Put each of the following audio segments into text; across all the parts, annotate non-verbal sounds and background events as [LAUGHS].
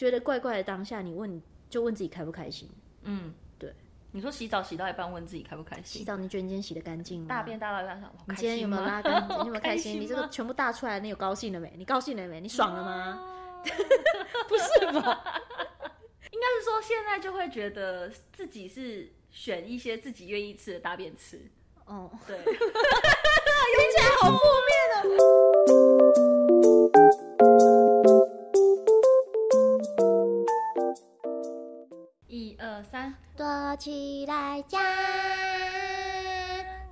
觉得怪怪的当下，你问就问自己开不开心。嗯，对。你说洗澡洗到一半问自己开不开心？洗澡你觉得你今天洗的干净吗？大便大到一半想，你今天有没有拉干净？你有没有开心？你这个全部大出来，你有高兴了没？你高兴了没？你爽了吗？[LAUGHS] 不是吧？[LAUGHS] 应该是说现在就会觉得自己是选一些自己愿意吃的大便吃。哦，对，[LAUGHS] 听起来好负面起来讲。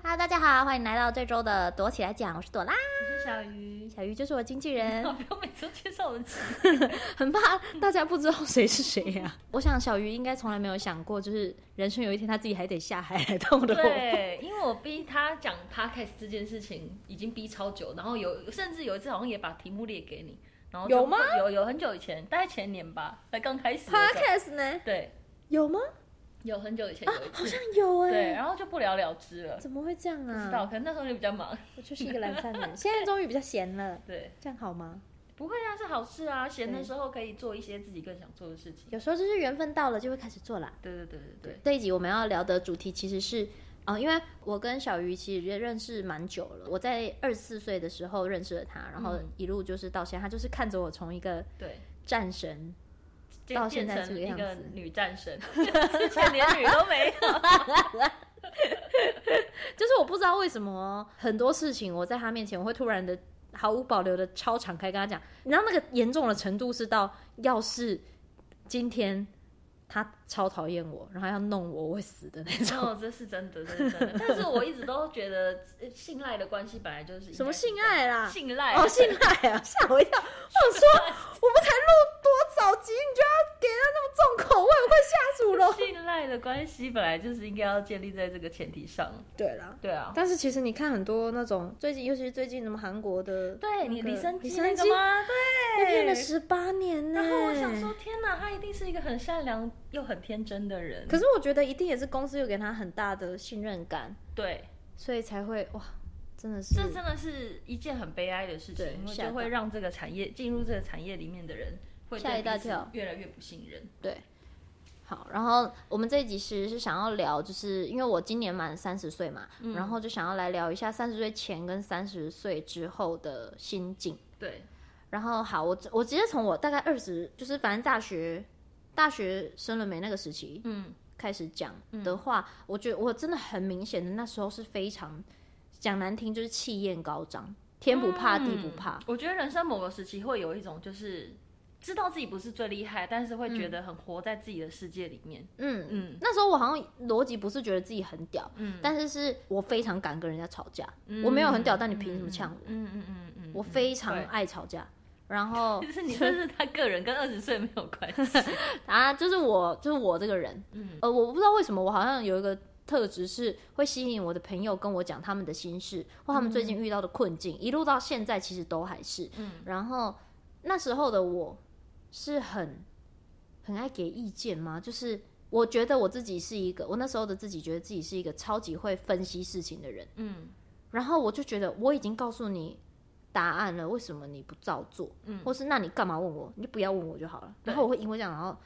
哈喽，大家好，欢迎来到这周的躲起来讲，我是朵拉，我是小鱼，小鱼就是我经纪人。[LAUGHS] 不用每次都介绍我 [LAUGHS] 很怕大家不知道谁是谁呀、啊。我想小鱼应该从来没有想过，就是人生有一天他自己还得下海来当我的。对，因为我逼他讲 podcast 这件事情已经逼超久，然后有甚至有一次好像也把题目列给你，然后有吗？有有很久以前，大概前年吧，才刚开始 podcast 呢？对。有吗？有很久以前有一次，啊、好像有哎、欸。对，然后就不了了之了。怎么会这样啊？不知道，可能那时候就比较忙。我就是一个懒散人，[LAUGHS] 现在终于比较闲了。对，这样好吗？不会啊，是好事啊。闲的时候可以做一些自己更想做的事情。有时候就是缘分到了就会开始做啦。对对对对对。这一集我们要聊的主题其实是啊、呃，因为我跟小鱼其实也认识蛮久了。我在二十四岁的时候认识了他，然后一路就是到现在，他就是看着我从一个对战神。到现在这个样子，一个女战神，[LAUGHS] 之前连女都没有。[LAUGHS] 就是我不知道为什么很多事情我在他面前，我会突然的毫无保留的超敞开跟他讲。你知道那个严重的程度是到，要是今天。他超讨厌我，然后要弄我，我会死的那种。哦，这是真的，这是真的。但是我一直都觉得信赖的关系本来就是什么信赖啦？信赖哦，信赖啊！吓我一跳！我想说，我们才录多少集，你就要给他那么重口味，我快吓死了。信赖的关系本来就是应该要建立在这个前提上。对啦，对啊。但是其实你看很多那种最近，尤其是最近什么韩国的，对你李生基那个吗？对，被骗了十八年呢。然后我想说，天哪，他一定是一个很善良又很天真的人，可是我觉得一定也是公司又给他很大的信任感，对，所以才会哇，真的是，这真的是一件很悲哀的事情，因为就会让这个产业进入这个产业里面的人会吓一大跳，越来越不信任。对，好，然后我们这一集其实是想要聊，就是因为我今年满三十岁嘛，嗯，然后就想要来聊一下三十岁前跟三十岁之后的心境。对，然后好，我我直接从我大概二十，就是反正大学。大学生了没那个时期，嗯，开始讲的话，嗯、我觉得我真的很明显的那时候是非常讲难听，就是气焰高涨，天不怕地不怕。我觉得人生某个时期会有一种就是知道自己不是最厉害，但是会觉得很活在自己的世界里面。嗯嗯，那时候我好像逻辑不是觉得自己很屌，嗯，但是是我非常敢跟人家吵架。嗯、我没有很屌，但你凭什么呛我？嗯嗯嗯嗯，我非常爱吵架。然后就 [LAUGHS] 是你，这是他个人跟二十岁没有关系。[LAUGHS] 啊，就是我，就是我这个人，嗯，呃，我不知道为什么，我好像有一个特质是会吸引我的朋友跟我讲他们的心事或他们最近遇到的困境，嗯、一路到现在其实都还是，嗯，然后那时候的我是很很爱给意见吗？就是我觉得我自己是一个，我那时候的自己觉得自己是一个超级会分析事情的人，嗯，然后我就觉得我已经告诉你。答案了，为什么你不照做？嗯，或是那你干嘛问我？你就不要问我就好了。然后我会因为这样，然后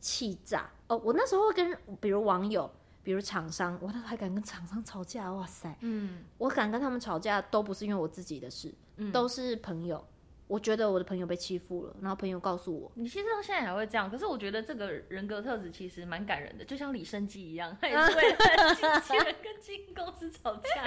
气炸。哦，我那时候会跟比如网友、比如厂商，我那时候还敢跟厂商吵架，哇塞！嗯，我敢跟他们吵架，都不是因为我自己的事，嗯，都是朋友。我觉得我的朋友被欺负了，然后朋友告诉我，你其实到现在还会这样。可是我觉得这个人格特质其实蛮感人的，就像李生基一样，他也是为了经纪人跟经纪公司吵架。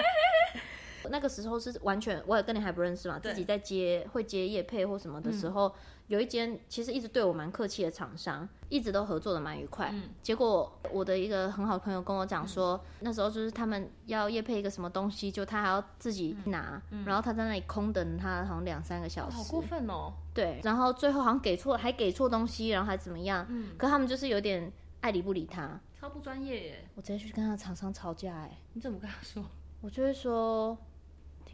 那个时候是完全，我也跟你还不认识嘛，自己在接会接业配或什么的时候，嗯、有一间其实一直对我蛮客气的厂商，一直都合作的蛮愉快。嗯、结果我的一个很好的朋友跟我讲说，嗯、那时候就是他们要业配一个什么东西，就他还要自己拿，嗯、然后他在那里空等他好像两三个小时，好过分哦。对，然后最后好像给错，还给错东西，然后还怎么样？嗯，可他们就是有点爱理不理他，超不专业耶。我直接去跟他厂商吵架，哎，你怎么跟他说？我就会说。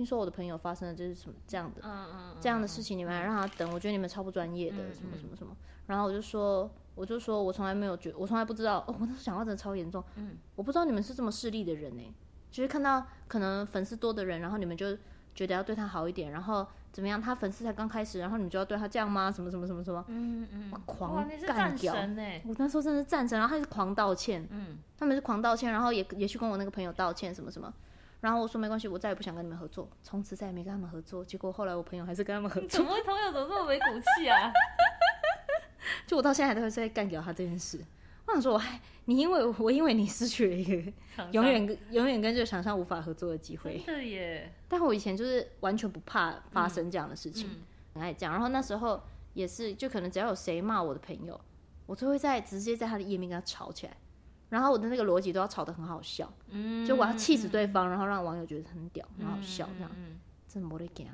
听说我的朋友发生了就是什么这样的，嗯嗯，这样的事情，你们还让他等，我觉得你们超不专业的，什么什么什么。然后我就说，我就说我从来没有觉，我从来不知道，哦，我那时候讲话真的超严重，嗯，我不知道你们是这么势利的人呢，就是看到可能粉丝多的人，然后你们就觉得要对他好一点，然后怎么样？他粉丝才刚开始，然后你们就要对他这样吗？什么什么什么什么？嗯嗯，狂干掉！我那时候真的是战神，然后他是狂道歉，嗯，他们是狂道歉，然后也也去跟我那个朋友道歉，什么什么。然后我说没关系，我再也不想跟你们合作，从此再也没跟他们合作。结果后来我朋友还是跟他们合作。怎么会朋友怎么这么没骨气啊？[LAUGHS] 就我到现在还都会在干掉他这件事。我想说，我还你因为我因为你失去了一个永远跟永远跟这个厂商无法合作的机会。是耶。但我以前就是完全不怕发生这样的事情，嗯、很爱这样。然后那时候也是，就可能只要有谁骂我的朋友，我就会在直接在他的页面跟他吵起来。然后我的那个逻辑都要吵得很好笑，嗯，就我要气死对方，然后让网友觉得很屌，很好笑，这样，真没得讲，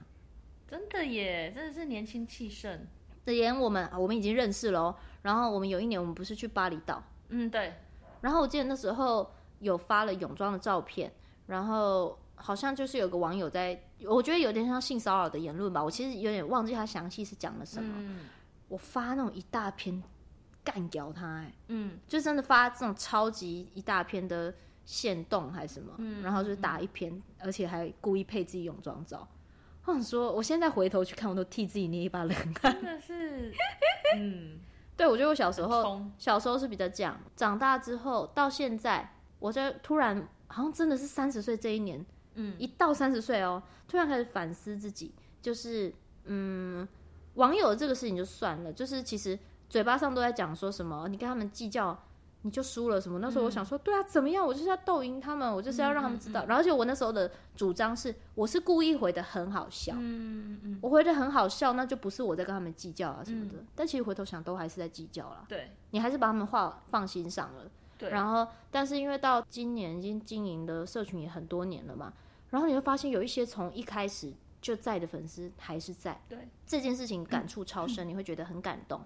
真的耶，真的是年轻气盛。连我们我们已经认识了哦，然后我们有一年我们不是去巴厘岛，嗯对，然后我记得那时候有发了泳装的照片，然后好像就是有个网友在，我觉得有点像性骚扰的言论吧，我其实有点忘记他详细是讲了什么，嗯，我发那种一大篇。干掉他哎、欸，嗯，就真的发这种超级一大篇的限动还是什么，嗯，然后就打一篇，嗯，而且还故意配自己泳装照。我想说，我现在回头去看，我都替自己捏一把冷汗。真的是，嗯，[LAUGHS] 对，我觉得我小时候小时候是比较这样，长大之后到现在，我就突然好像真的是三十岁这一年，嗯，一到三十岁哦，突然开始反思自己，就是嗯，网友这个事情就算了，就是其实。嘴巴上都在讲说什么，你跟他们计较你就输了什么。那时候我想说，嗯、对啊，怎么样？我就是要逗赢他们，我就是要让他们知道。然后而且我那时候的主张是，我是故意回的很好笑，嗯嗯嗯、我回的很好笑，那就不是我在跟他们计较啊什么的。嗯、但其实回头想，都还是在计较啦。对，你还是把他们话放心上了。对。然后，但是因为到今年已经经营的社群也很多年了嘛，然后你会发现有一些从一开始就在的粉丝还是在。对。这件事情感触超深，嗯、[LAUGHS] 你会觉得很感动，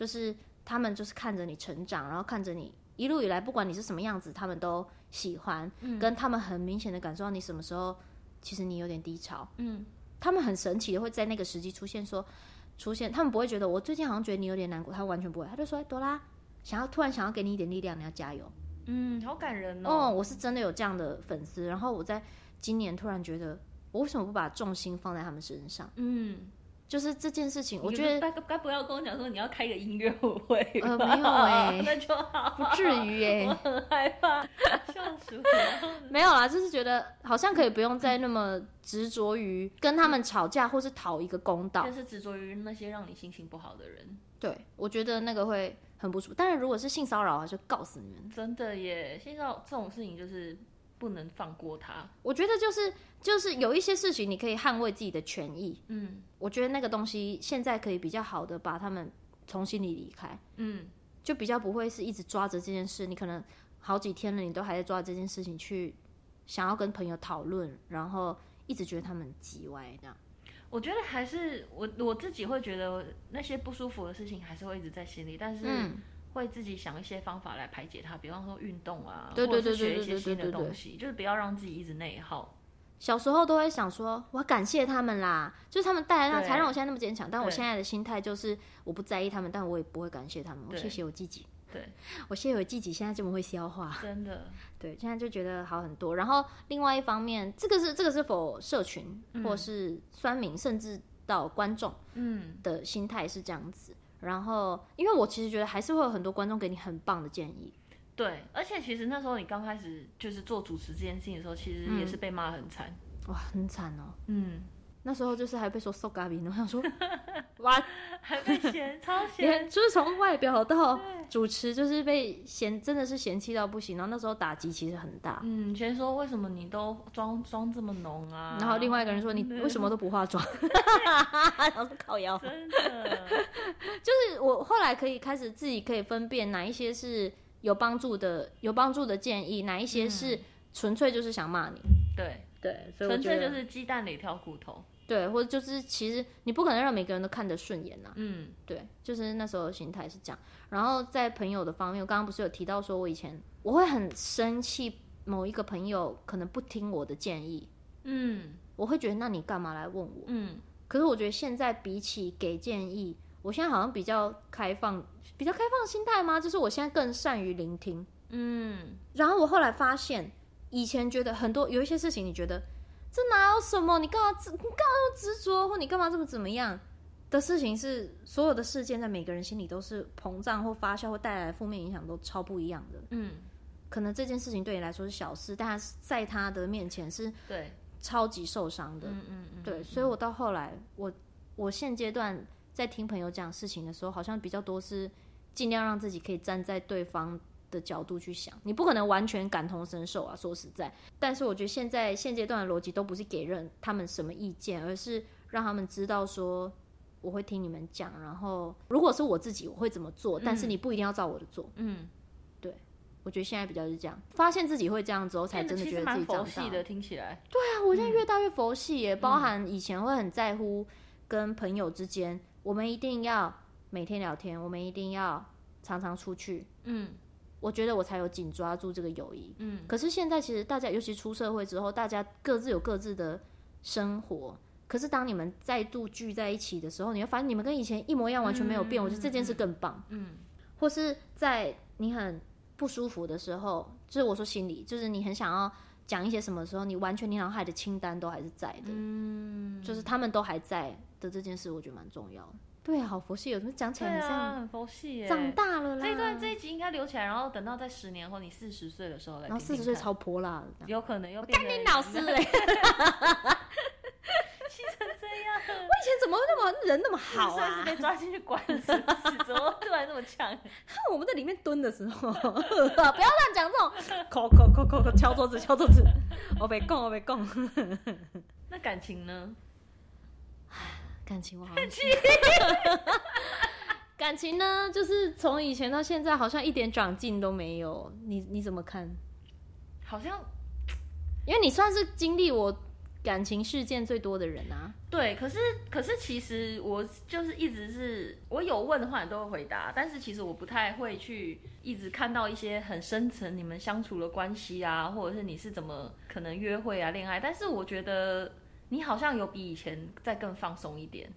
就是。他们就是看着你成长，然后看着你一路以来，不管你是什么样子，他们都喜欢。嗯，跟他们很明显的感受到你什么时候，其实你有点低潮。嗯，他们很神奇的会在那个时机出现说，说出现，他们不会觉得我最近好像觉得你有点难过，他完全不会，他就说：“哎，朵拉，想要突然想要给你一点力量，你要加油。”嗯，好感人哦。哦，我是真的有这样的粉丝。然后我在今年突然觉得，我为什么不把重心放在他们身上？嗯。就是这件事情，我觉得该该不要跟我讲说你要开个音乐会，呃，没有哎、[LAUGHS] 欸，那就好，不至于哎、欸，[LAUGHS] 我很害怕，笑死我。[LAUGHS] 没有啦，就是觉得好像可以不用再那么执着于跟他们吵架，或是讨一个公道，就是执着于那些让你心情不好的人。对，我觉得那个会很不舒服。但是如果是性骚扰啊，就告诉你们，真的耶，性骚扰这种事情就是不能放过他。我觉得就是。就是有一些事情，你可以捍卫自己的权益。嗯，我觉得那个东西现在可以比较好的把他们从心里离开。嗯，就比较不会是一直抓着这件事，你可能好几天了，你都还在抓这件事情去想要跟朋友讨论，然后一直觉得他们叽歪这样。我觉得还是我我自己会觉得那些不舒服的事情还是会一直在心里，但是会自己想一些方法来排解它，比方说运动啊，或者是学一些新的东西，就是不要让自己一直内耗。小时候都会想说，我要感谢他们啦，就是他们带来让才让我现在那么坚强。但我现在的心态就是，我不在意他们，但我也不会感谢他们。谢谢我自己。对，我谢谢我自己，现在这么会消化。真的，[LAUGHS] 对，现在就觉得好很多。然后另外一方面，这个是这个是否社群或是酸民，甚至到观众，嗯，的心态是这样子。然后，因为我其实觉得还是会有很多观众给你很棒的建议。对，而且其实那时候你刚开始就是做主持这件事情的时候，其实也是被骂很惨、嗯，哇，很惨哦。嗯，那时候就是还被说瘦嘎比，我想说，[LAUGHS] 哇，还被嫌，[LAUGHS] 超嫌，就是从外表到主持就是被嫌，真的是嫌弃到不行。然后那时候打击其实很大。嗯，先说为什么你都妆妆这么浓啊？然后另外一个人说 [LAUGHS] 你为什么都不化妆？然后说靠腰。真的，就是我后来可以开始自己可以分辨哪一些是。有帮助的，有帮助的建议，哪一些是纯粹就是想骂你？对对，纯粹就是鸡蛋里挑骨头。对，或者就是其实你不可能让每个人都看得顺眼呐、啊。嗯，对，就是那时候的心态是这样。然后在朋友的方面，我刚刚不是有提到说，我以前我会很生气，某一个朋友可能不听我的建议。嗯，我会觉得那你干嘛来问我？嗯，可是我觉得现在比起给建议，我现在好像比较开放。比较开放的心态吗？就是我现在更善于聆听，嗯。然后我后来发现，以前觉得很多有一些事情，你觉得这哪有什么？你干嘛你干嘛那么执着，或你干嘛这么怎么样的事情是？是所有的事件在每个人心里都是膨胀或发酵或带来的负面影响都超不一样的。嗯，可能这件事情对你来说是小事，但是在他的面前是对超级受伤的。嗯嗯嗯，对，所以我到后来，我我现阶段在听朋友讲事情的时候，好像比较多是尽量让自己可以站在对方的角度去想，你不可能完全感同身受啊，说实在。但是我觉得现在现阶段的逻辑都不是给人他们什么意见，而是让他们知道说我会听你们讲，然后如果是我自己我会怎么做，但是你不一定要照我的做。嗯，对，我觉得现在比较是这样，发现自己会这样之后，才真的觉得自己长大。佛系的听起来。对啊，我现在越大越佛系耶，包含以前会很在乎跟朋友之间，我们一定要每天聊天，我们一定要常常出去。嗯。我觉得我才有紧抓住这个友谊。嗯，可是现在其实大家，尤其出社会之后，大家各自有各自的生活。可是当你们再度聚在一起的时候，你会发现你们跟以前一模一样，完全没有变。嗯，我觉得这件事更棒。嗯，或是在你很不舒服的时候，就是我说心里，就是你很想要讲一些什么时候，你完全你脑海的清单都还是在的。嗯，就是他们都还在的这件事，我觉得蛮重要的。对啊，好佛系，有什么讲起来很像、啊、很佛系耶。长大了啦，这一段这一集应该留起来，然后等到在十年后你四十岁的时候来听听。然后四十岁超泼辣，有可能又变成干你老师嘞，[LAUGHS] 气成这样。我以前怎么那么人那么好啊？是被抓进去关是不是？怎么突然这么强？我们在里面蹲的时候，[LAUGHS] 不要乱讲这种，敲桌子敲桌子，我被供我被供。[LAUGHS] 那感情呢？感情我好像，[LAUGHS] 感情呢，就是从以前到现在，好像一点长进都没有。你你怎么看？好像，因为你算是经历我感情事件最多的人啊。对，可是可是其实我就是一直是我有问的话，你都会回答。但是其实我不太会去一直看到一些很深层你们相处的关系啊，或者是你是怎么可能约会啊、恋爱。但是我觉得。你好像有比以前再更放松一点。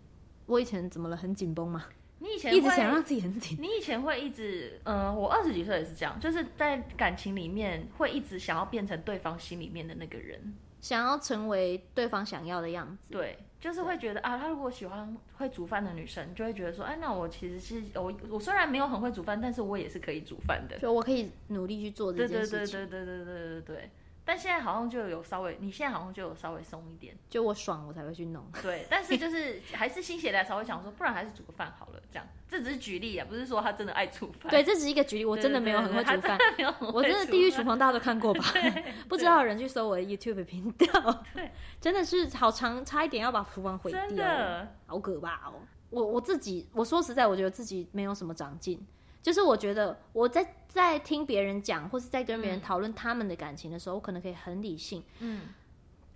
我以前怎么了？很紧绷吗？你以前一直想让自己很紧。你以前会一直，嗯、呃，我二十几岁也是这样，就是在感情里面会一直想要变成对方心里面的那个人，想要成为对方想要的样子。对，就是会觉得啊，他如果喜欢会煮饭的女生，就会觉得说，哎，那我其实是我，我虽然没有很会煮饭，但是我也是可以煮饭的，就我可以努力去做这件事情。对对对对对对对对对。但现在好像就有稍微，你现在好像就有稍微松一点，就我爽我才会去弄。[LAUGHS] 对，但是就是 [LAUGHS] 还是心血来潮会想说，不然还是煮个饭好了，这样。这只是举例啊，不是说他真的爱煮饭。对，这只是一个举例，我真的没有很会煮饭。我真的地狱厨房大家都看过吧？[LAUGHS] 不知道的人去搜我的 YouTube 频道。对，真的是好长，差一点要把厨房毁掉，真好可怕哦。我我自己，我说实在，我觉得自己没有什么长进。就是我觉得我在在听别人讲，或是在跟别人讨论他们的感情的时候，嗯，我可能可以很理性。嗯，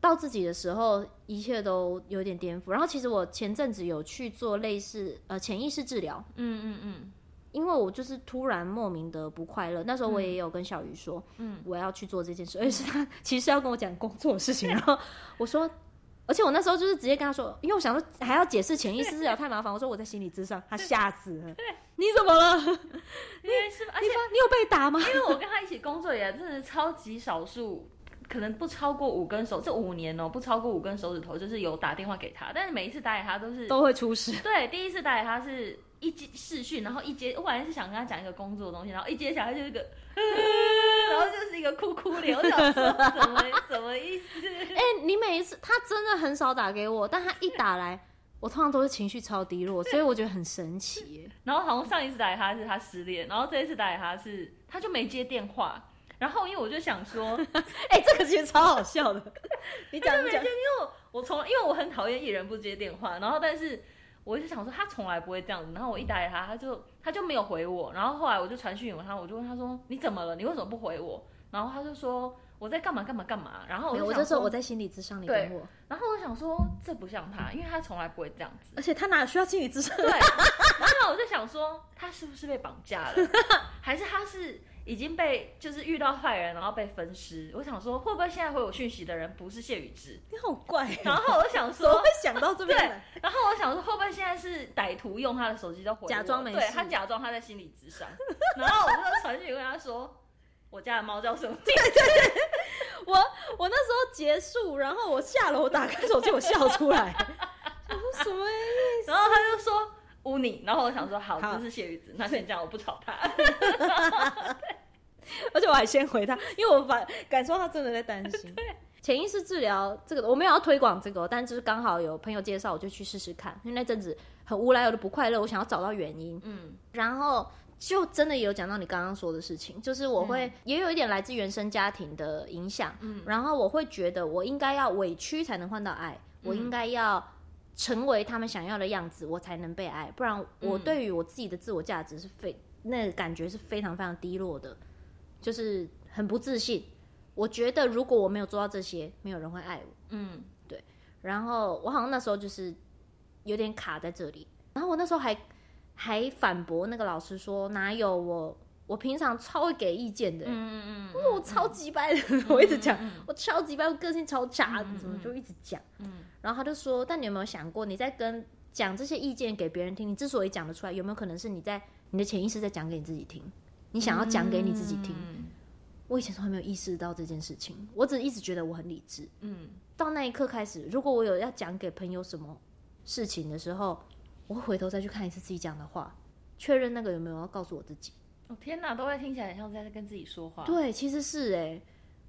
到自己的时候，一切都有点颠覆。然后其实我前阵子有去做类似呃潜意识治疗。嗯嗯嗯，因为我就是突然莫名的不快乐。那时候我也有跟小鱼说，嗯，我要去做这件事，而且是他其实要跟我讲工作的事情。[LAUGHS] 然后我说。而且我那时候就是直接跟他说，因为我想说还要解释潜意识治疗太麻烦，我说我在心理咨商，他吓死了。你怎么了？[LAUGHS] 因为是，而且你，你有被打吗？因为我跟他一起工作也真的超级少数，可能不超过五根手，这五年哦、喔，不超过五根手指头，就是有打电话给他，但是每一次打给他都是都会出事。对，第一次打给他是一接视讯，然后一接，我本来是想跟他讲一个工作的东西，然后一接起来就是个。然后就是一个哭哭脸，我想说什么什么意思？[LAUGHS] 哎、欸，你每一次他真的很少打给我，但他一打来，我通常都是情绪超低落，所以我觉得很神奇。[LAUGHS] 然后好像上一次打给他是他失恋，然后这一次打给他是他就没接电话。然后因为我就想说，[LAUGHS] 哎、欸，这个其实超好笑的。你讲你讲，因为我从因为我很讨厌艺人不接电话，然后但是。我就想说，他从来不会这样子。然后我一打给他，他就他就没有回我。然后后来我就传讯给他，我就问他说：“你怎么了？你为什么不回我？”然后他就说：“我在干嘛干嘛干嘛。”然后我就，说：“我在心理咨商你等我。”然后我想说，这不像他，因为他从来不会这样子。而且他哪需要心理咨商？对。然后我就想说，他是不是被绑架了？[LAUGHS] 还是他是？已经被就是遇到坏人，然后被分尸。我想说，会不会现在回我讯息的人不是谢宇之？你好怪。然后我想说，会想到这边？对。然后我想说，会不会现在是歹徒用他的手机在回我？假装没事。对，他假装他在心理咨商。[LAUGHS] 然后我就传讯跟他说，我家的猫叫什么？[LAUGHS] 对对对。我我那时候结束，然后我下楼打开手机，我笑出来。我说什么意思？然后他就说污你，然后我想说好，这是谢宇子，那先这样，我不吵他。[LAUGHS] [LAUGHS] 而且我还先回他，因为我反感受他真的在担心。[LAUGHS] 潜意识治疗这个，我没有要推广这个，但就是刚好有朋友介绍，我就去试试看。因为那阵子很无来由的不快乐，我想要找到原因。嗯，然后就真的有讲到你刚刚说的事情，就是我会、嗯、也有一点来自原生家庭的影响。嗯，然后我会觉得我应该要委屈才能换到爱，嗯、我应该要成为他们想要的样子，我才能被爱，不然我对于我自己的自我价值是非那个感觉是非常非常低落的。就是很不自信，我觉得如果我没有做到这些，没有人会爱我。嗯，对。然后我好像那时候就是有点卡在这里，然后我那时候还还反驳那个老师说，哪有我，我平常超会给意见的。嗯嗯 [LAUGHS] 嗯，我超级白的，我一直讲，我超级白，我个性超差，怎么就一直讲。嗯，然后他就说，但你有没有想过，你在跟讲这些意见给别人听，你之所以讲得出来，有没有可能是你在你的潜意识在讲给你自己听？你想要讲给你自己听，嗯、我以前从来没有意识到这件事情，我只一直觉得我很理智。嗯，到那一刻开始，如果我有要讲给朋友什么事情的时候，我会回头再去看一次自己讲的话，确认那个有没有要告诉我自己。哦天哪，都会听起来像在跟自己说话。对，其实是哎、欸，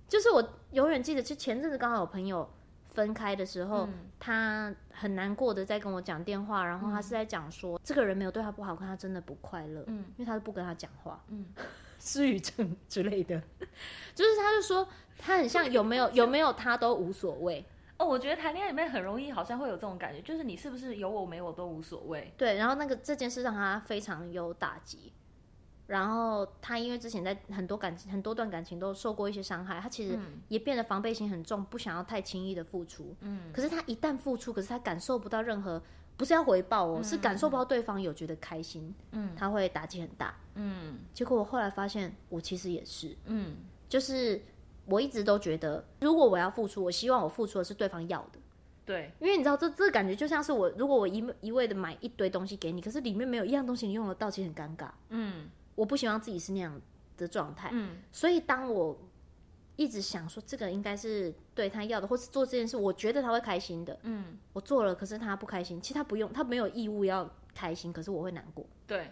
就是我永远记得，就前阵子刚好有朋友分开的时候，嗯、他很难过的在跟我讲电话，然后他是在讲说，嗯、这个人没有对他不好，可他真的不快乐，嗯，因为他都不跟他讲话，嗯，[LAUGHS] 失语症 [LAUGHS] 之类的，就是他就说他很像有没有有没有他都无所谓哦，我觉得谈恋爱里面很容易好像会有这种感觉，就是你是不是有我没我都无所谓，对，然后那个这件事让他非常有打击。然后他因为之前在很多感情、很多段感情都受过一些伤害，他其实也变得防备心很重，不想要太轻易的付出。嗯，可是他一旦付出，可是他感受不到任何，不是要回报哦，嗯、是感受不到对方有觉得开心。嗯，他会打击很大。嗯，结果我后来发现，我其实也是。嗯，就是我一直都觉得，如果我要付出，我希望我付出的是对方要的。对，因为你知道，这这感觉就像是我，如果我一一味的买一堆东西给你，可是里面没有一样东西你用得到，其实很尴尬。嗯。我不希望自己是那样的状态，嗯，所以当我一直想说这个应该是对他要的，或是做这件事，我觉得他会开心的，嗯，我做了，可是他不开心，其实他不用，他没有义务要开心，可是我会难过，对，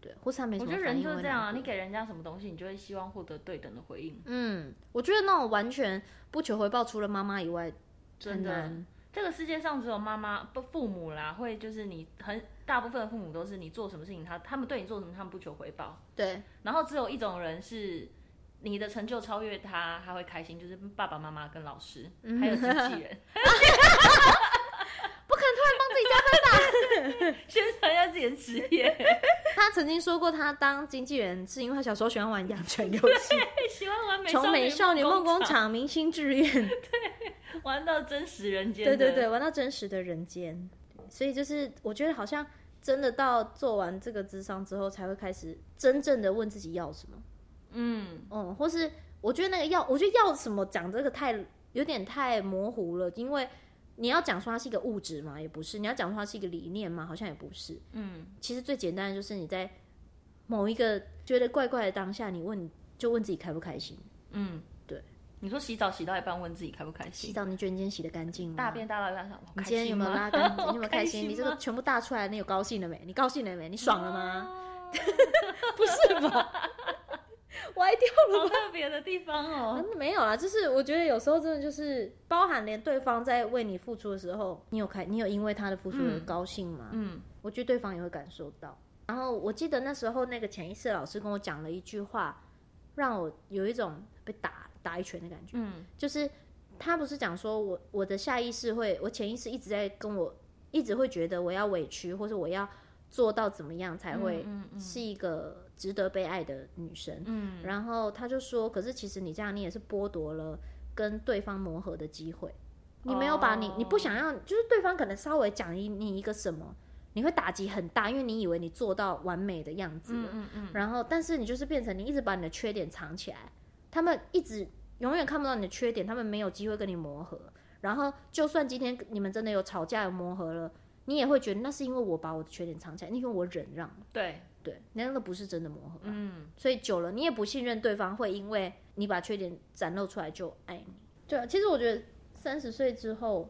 对，或是他没什么。我觉得人就是这样啊，你给人家什么东西，你就会希望获得对等的回应。嗯，我觉得那种完全不求回报，除了妈妈以外，真的。这个世界上只有妈妈不父母啦，会就是你很大部分的父母都是你做什么事情，他他们对你做什么，他们不求回报。对。然后只有一种人是你的成就超越他，他会开心，就是爸爸妈妈跟老师，嗯、还有经纪人。[LAUGHS] 不可能突然帮自己加分吧？[LAUGHS] 宣传一下自己的职业。[LAUGHS] 他曾经说过，他当经纪人是因为他小时候喜欢玩养成游戏，喜欢玩美从美少女梦工厂、明星志愿。[LAUGHS] 对。玩到真实人间，对对对，玩到真实的人间，所以就是我觉得好像真的到做完这个智商之后，才会开始真正的问自己要什么，嗯嗯，或是我觉得那个要，我觉得要什么讲这个太有点太模糊了，因为你要讲说它是一个物质嘛，也不是；你要讲说它是一个理念嘛，好像也不是。嗯，其实最简单的就是你在某一个觉得怪怪的当下，你问就问自己开不开心，嗯。对你说洗澡洗到一半，问自己开不开心？洗澡你觉得你今天洗的干净吗？大便大到一半上，你今天有没有拉干净？[LAUGHS] 你有没有开心？你这个全部大出来，你有高兴了没？你高兴了没？你爽了吗？[LAUGHS] 不是吧？[LAUGHS] 歪掉了。好特别的地方哦。没有啦，就是我觉得有时候真的就是包含连对方在为你付出的时候，你有开，你有因为他的付出而高兴吗？嗯，我觉得对方也会感受到。然后我记得那时候那个潜意识老师跟我讲了一句话，让我有一种被打。打一拳的感觉，嗯，就是他不是讲说我我的下意识会，我潜意识一直在跟我，一直会觉得我要委屈，或者我要做到怎么样才会是一个值得被爱的女生，嗯，然后他就说，可是其实你这样，你也是剥夺了跟对方磨合的机会，你没有把你，你不想要，就是对方可能稍微讲一你一个什么，你会打击很大，因为你以为你做到完美的样子了，嗯嗯，然后但是你就是变成你一直把你的缺点藏起来。他们一直永远看不到你的缺点，他们没有机会跟你磨合。然后，就算今天你们真的有吵架、有磨合了，你也会觉得那是因为我把我的缺点藏起来，因为我忍让。对对，那个不是真的磨合。嗯，所以久了，你也不信任对方会因为你把缺点展露出来就爱你。对啊，其实我觉得三十岁之后，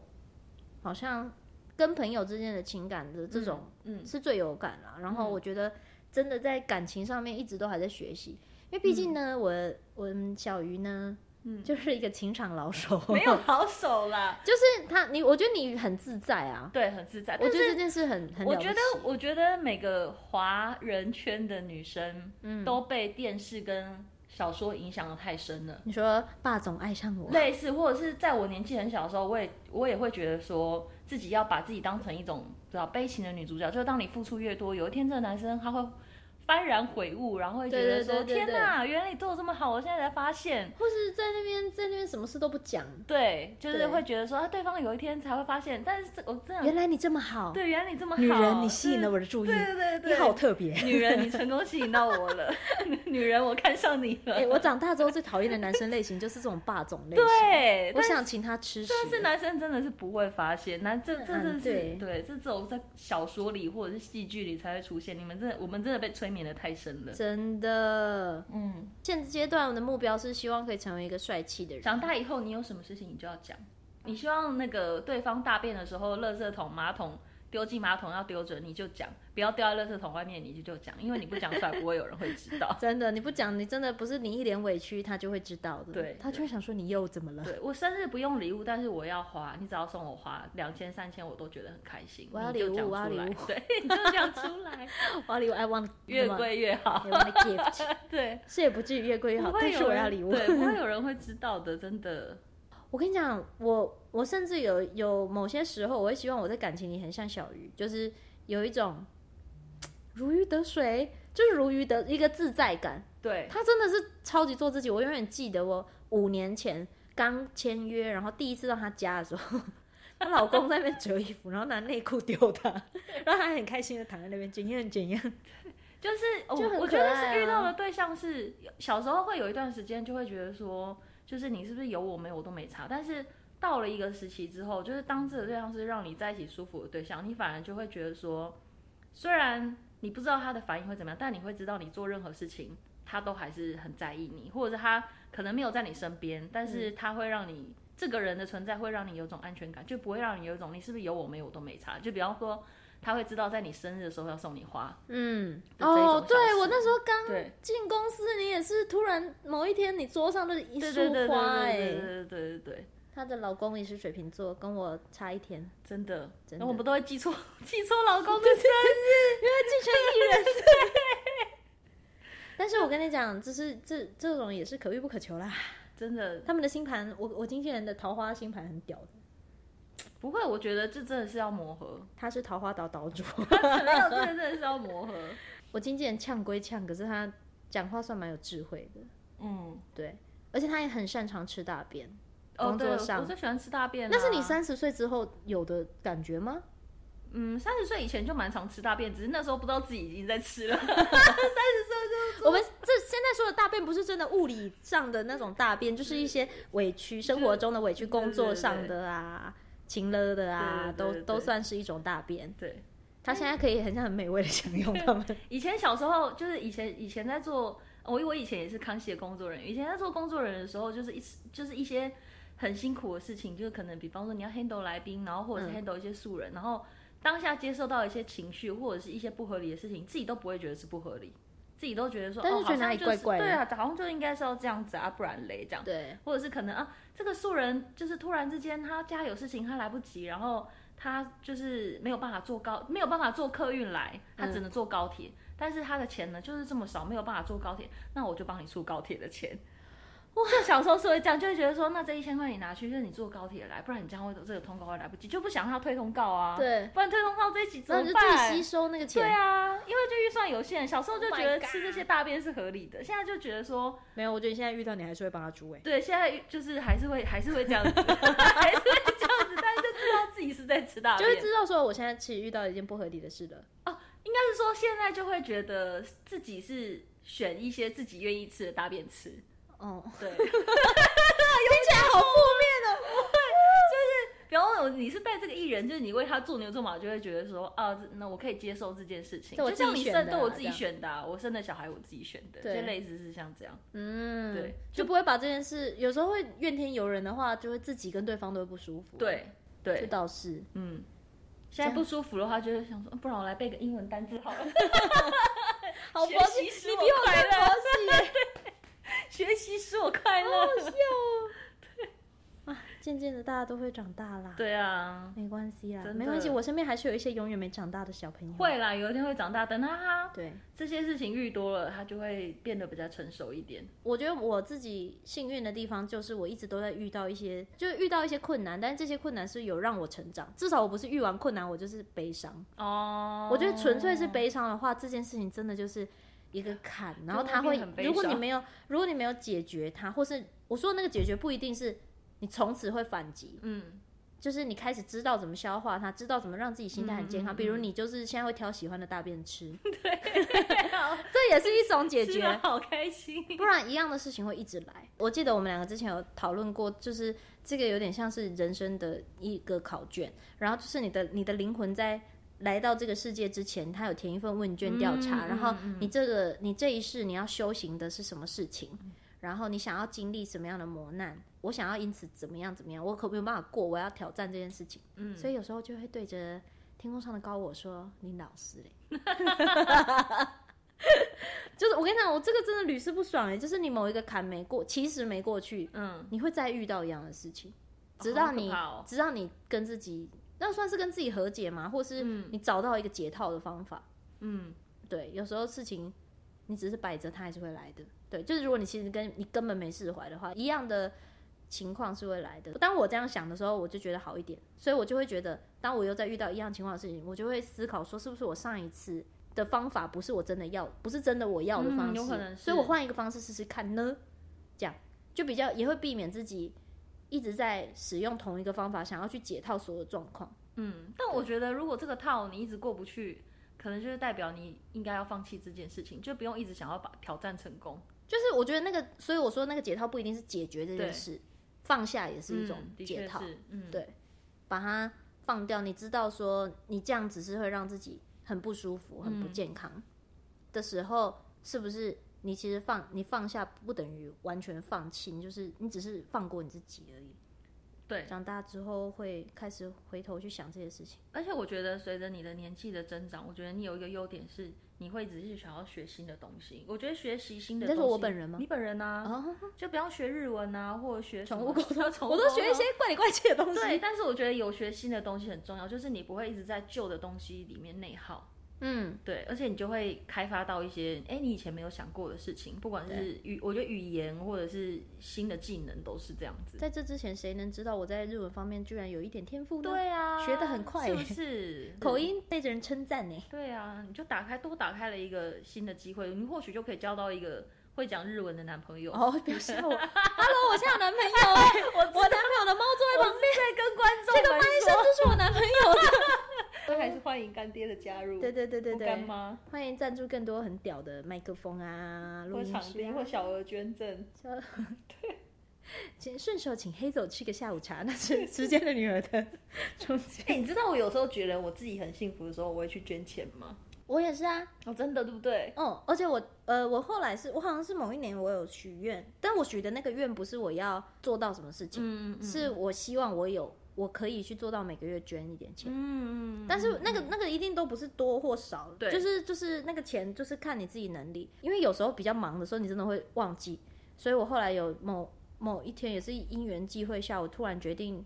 好像跟朋友之间的情感的这种，嗯，是最有感啦。嗯、然后我觉得真的在感情上面一直都还在学习，因为毕竟呢，嗯、我我们小鱼呢。嗯，就是一个情场老手，[LAUGHS] 没有老手啦，[LAUGHS] 就是他，你，我觉得你很自在啊，对，很自在。我觉得这件事很很，我觉得，我觉得每个华人圈的女生，嗯，都被电视跟小说影响的太深了。你说霸总爱上我，类似，或者是在我年纪很小的时候，我也我也会觉得说自己要把自己当成一种比较悲情的女主角，就是当你付出越多，有一天这个男生他会。幡然悔悟，然后会觉得说：“天哪，原来你做的这么好，我现在才发现。”或是在那边，在那边什么事都不讲，对，就是会觉得说，啊对方有一天才会发现。但是我这样，原来你这么好，对，原来你这么好，女人，你吸引了我的注意，对对对，你好特别，女人，你成功吸引到我了，[LAUGHS] 女人，我看上你了。哎，我长大之后最讨厌的男生类型就是这种霸总类型，对，我想请他吃屎。但是男生真的是不会发现，男这这是对对，这种在小说里或者是戏剧里才会出现。你们真的，我们真的被催眠的太深了。真的，嗯，现阶段我的目标是希望可以成为一个帅气的人。长大以后，你有什么事情你就要讲。你希望那个对方大便的时候，垃圾桶、马桶。丢进马桶要丢准，你就讲，不要掉在垃圾桶外面，你就就讲，因为你不讲出来，不会有人会知道。[LAUGHS] 真的，你不讲，你真的不是你一脸委屈，他就会知道的。对，他就会想说你又怎么了？对，我生日不用礼物，但是我要花，你只要送我花两千三千，我都觉得很开心。我要礼物，我要礼物，[LAUGHS] 对，你就讲出来。[LAUGHS] 我要礼物，I want 越贵越好。I want gift。对，是也不至于越贵越好，但是我要礼物，对，不会有人会知道的，真的。我跟你讲，我我甚至有有某些时候，我会希望我在感情里很像小鱼，就是有一种如鱼得水，就是如鱼得一个自在感。对，他真的是超级做自己。我永远记得我五年前刚签约，然后第一次到他家的时候，[LAUGHS] 她老公在那边折衣服，然后拿内裤丢他，[LAUGHS] 然后他很开心的躺在那边，怎样怎样，就是我我觉得是遇到的对象是小时候会有一段时间就会觉得说。就是你是不是有我没有我都没差，但是到了一个时期之后，就是当这个对象是让你在一起舒服的对象，你反而就会觉得说，虽然你不知道他的反应会怎么样，但你会知道你做任何事情，他都还是很在意你，或者是他可能没有在你身边，但是他会让你、嗯、这个人的存在会让你有种安全感，就不会让你有一种你是不是有我没有我都没差，就比方说。他会知道在你生日的时候要送你花，嗯，哦，对，我那时候刚进公司，你也是突然某一天你桌上就是一束花，哎，对对对对对。她的老公也是水瓶座，跟我差一天，真的，真的，我们都会记错记错老公的生日，因为继承艺人。对。[LAUGHS] 但是我跟你讲，这是这这种也是可遇不可求啦，[LAUGHS] 真的。他们的星盘，我我经纪人的桃花星盘很屌的。不会，我觉得这真的是要磨合。他是桃花岛岛主，没有，这个真的是要磨合。[LAUGHS] 我经纪人呛归呛，可是他讲话算蛮有智慧的。嗯，对，而且他也很擅长吃大便。工作上，哦、我最喜欢吃大便。那是你三十岁之后有的感觉吗？嗯，三十岁以前就蛮常吃大便，只是那时候不知道自己已经在吃了。[LAUGHS] 三十岁就我们这现在说的大便，不是真的物理上的那种大便，就是一些委屈，生活中的委屈，工作上的啊。情勒的啊，都都算是一种大便。对，他现在可以很像很美味的享用他们。[LAUGHS] 以前小时候就是以前以前在做，我我以前也是康熙的工作人员。以前在做工作人员的时候，就是一就是一些很辛苦的事情，就是可能比方说你要 handle 来宾，然后或者是 handle 一些素人，嗯、然后当下接受到一些情绪或者是一些不合理的事情，自己都不会觉得是不合理。自己都觉得说，但是觉得哪里怪怪的，哦就是、对啊，好像就应该是要这样子啊，不然嘞这样。对，或者是可能啊，这个素人就是突然之间他家有事情，他来不及，然后他就是没有办法坐高，没有办法坐客运来，他只能坐高铁，嗯、但是他的钱呢就是这么少，没有办法坐高铁，那我就帮你出高铁的钱。哇，就小时候是会这样，就会觉得说，那这一千块你拿去，就是你坐高铁来，不然你这样会这个通告会来不及，就不想让他推通告啊。对，不然推通告这一集怎么办？那就自己吸收那个钱。对啊，因为就预算有限，小时候就觉得吃这些大便是合理的，现在就觉得说没有。我觉得现在遇到你还是会帮他出位。对，现在就是还是会还是会这样子，[LAUGHS] 还是会这样子，但是就知道自己是在吃大便，就会知道说我现在其实遇到一件不合理的事了。哦，应该是说现在就会觉得自己是选一些自己愿意吃的大便吃。哦，对，[LAUGHS] 听起来好负面的。不会，就是，比方说你是带这个艺人，就是你为他做牛做马，就会觉得说啊，那我可以接受这件事情。就像你生，对我自己选的，啊，我生的小孩我自己选的，就类似是像这样。嗯，对，就不会把这件事，有时候会怨天尤人的话，就会自己跟对方都会不舒服。对，对，这倒是。嗯，现在不舒服的话，就会想说，不然我来背个英文单字好了。[LAUGHS] 好佛系，你比我还佛系。学习使我快乐，好好笑哦。对啊，渐渐的大家都会长大啦。对啊，没关系啦，没关系。我身边还是有一些永远没长大的小朋友。会啦，有一天会长大。等他哈，对这些事情遇多了，他就会变得比较成熟一点。我觉得我自己幸运的地方就是我一直都在遇到一些，就是遇到一些困难，但是这些困难是有让我成长。至少我不是遇完困难我就是悲伤哦。我觉得纯粹是悲伤的话，这件事情真的就是。一个坎，然后他会，如果你没有，如果你没有解决它，或是我说的那个解决不一定是你从此会反击，嗯，就是你开始知道怎么消化它，知道怎么让自己心态很健康。嗯嗯嗯，比如你就是现在会挑喜欢的大便吃，[LAUGHS] 对，[LAUGHS] 这也是一种解决，好开心。[LAUGHS] 不然一样的事情会一直来。我记得我们两个之前有讨论过，就是这个有点像是人生的一个考卷，然后就是你的你的灵魂在。来到这个世界之前，他有填一份问卷调查，嗯、然后你这个、嗯、你这一世你要修行的是什么事情？嗯、然后你想要经历什么样的磨难？我想要因此怎么样怎么样？我可没有办法过，我要挑战这件事情。嗯，所以有时候就会对着天空上的高我说：“你老实嘞。[LAUGHS] ”就是我跟你讲，我这个真的屡试不爽哎，就是你某一个坎没过，其实没过去，嗯，你会再遇到一样的事情，直到你，哦哦、直到你跟自己。那算是跟自己和解吗？或是你找到一个解套的方法？嗯，对，有时候事情你只是摆着，它还是会来的。对，就是如果你其实跟你根本没释怀的话，一样的情况是会来的。当我这样想的时候，我就觉得好一点，所以我就会觉得，当我又在遇到一样情况的事情，我就会思考说，是不是我上一次的方法不是我真的要，不是真的我要的方式？嗯，有可能。所以我换一个方式试试看呢，这样就比较也会避免自己。一直在使用同一个方法，想要去解套所有状况。嗯，但我觉得如果这个套你一直过不去，可能就是代表你应该要放弃这件事情，就不用一直想要把挑战成功。就是我觉得那个，所以我说那个解套不一定是解决这件事，放下也是一种解套。嗯，嗯对，把它放掉。你知道说你这样只是会让自己很不舒服、很不健康的时候，嗯、是不是？你其实放你放下不等于完全放弃，你就是你只是放过你自己而已。对，长大之后会开始回头去想这些事情。而且我觉得随着你的年纪的增长，我觉得你有一个优点是，你会仔细想要学新的东西。我觉得学习新的东西，你在说我本人吗？你本人啊，哦、[LAUGHS] 就不要学日文啊，或者学宠物沟通，[LAUGHS] 我都学一些怪里怪气的东西。对，但是我觉得有学新的东西很重要，就是你不会一直在旧的东西里面内耗。嗯，对，而且你就会开发到一些，哎，你以前没有想过的事情，不管是语，我觉得语言或者是新的技能都是这样子。在这之前，谁能知道我在日文方面居然有一点天赋呢？对啊，学得很快，是不是？口音被人称赞呢。对啊，你就打开，多打开了一个新的机会，你或许就可以交到一个会讲日文的男朋友。哦，不要笑我，[LAUGHS] Hello，我现在有男朋友哎，我我男朋友的猫坐在旁边，在跟观众，这个翻译声就是我男朋友。还是欢迎干爹的加入，对对对对对，干妈欢迎赞助更多很屌的麦克风啊，录音师啊，或小额捐赠。对，[LAUGHS] 请顺手请黑走吃个下午茶，那是时间的女儿的中间。[LAUGHS] 哎，你知道我有时候觉得我自己很幸福的时候，我会去捐钱吗？我也是啊，哦，真的对不对？哦，而且我呃，我后来是我好像是某一年我有许愿，但我许的那个愿不是我要做到什么事情，嗯嗯，是我希望我有。我可以去做到每个月捐一点钱，嗯，但是那个那个一定都不是多或少，对，就是就是那个钱就是看你自己能力，因为有时候比较忙的时候你真的会忘记，所以我后来有某某一天也是因缘际会下，我突然决定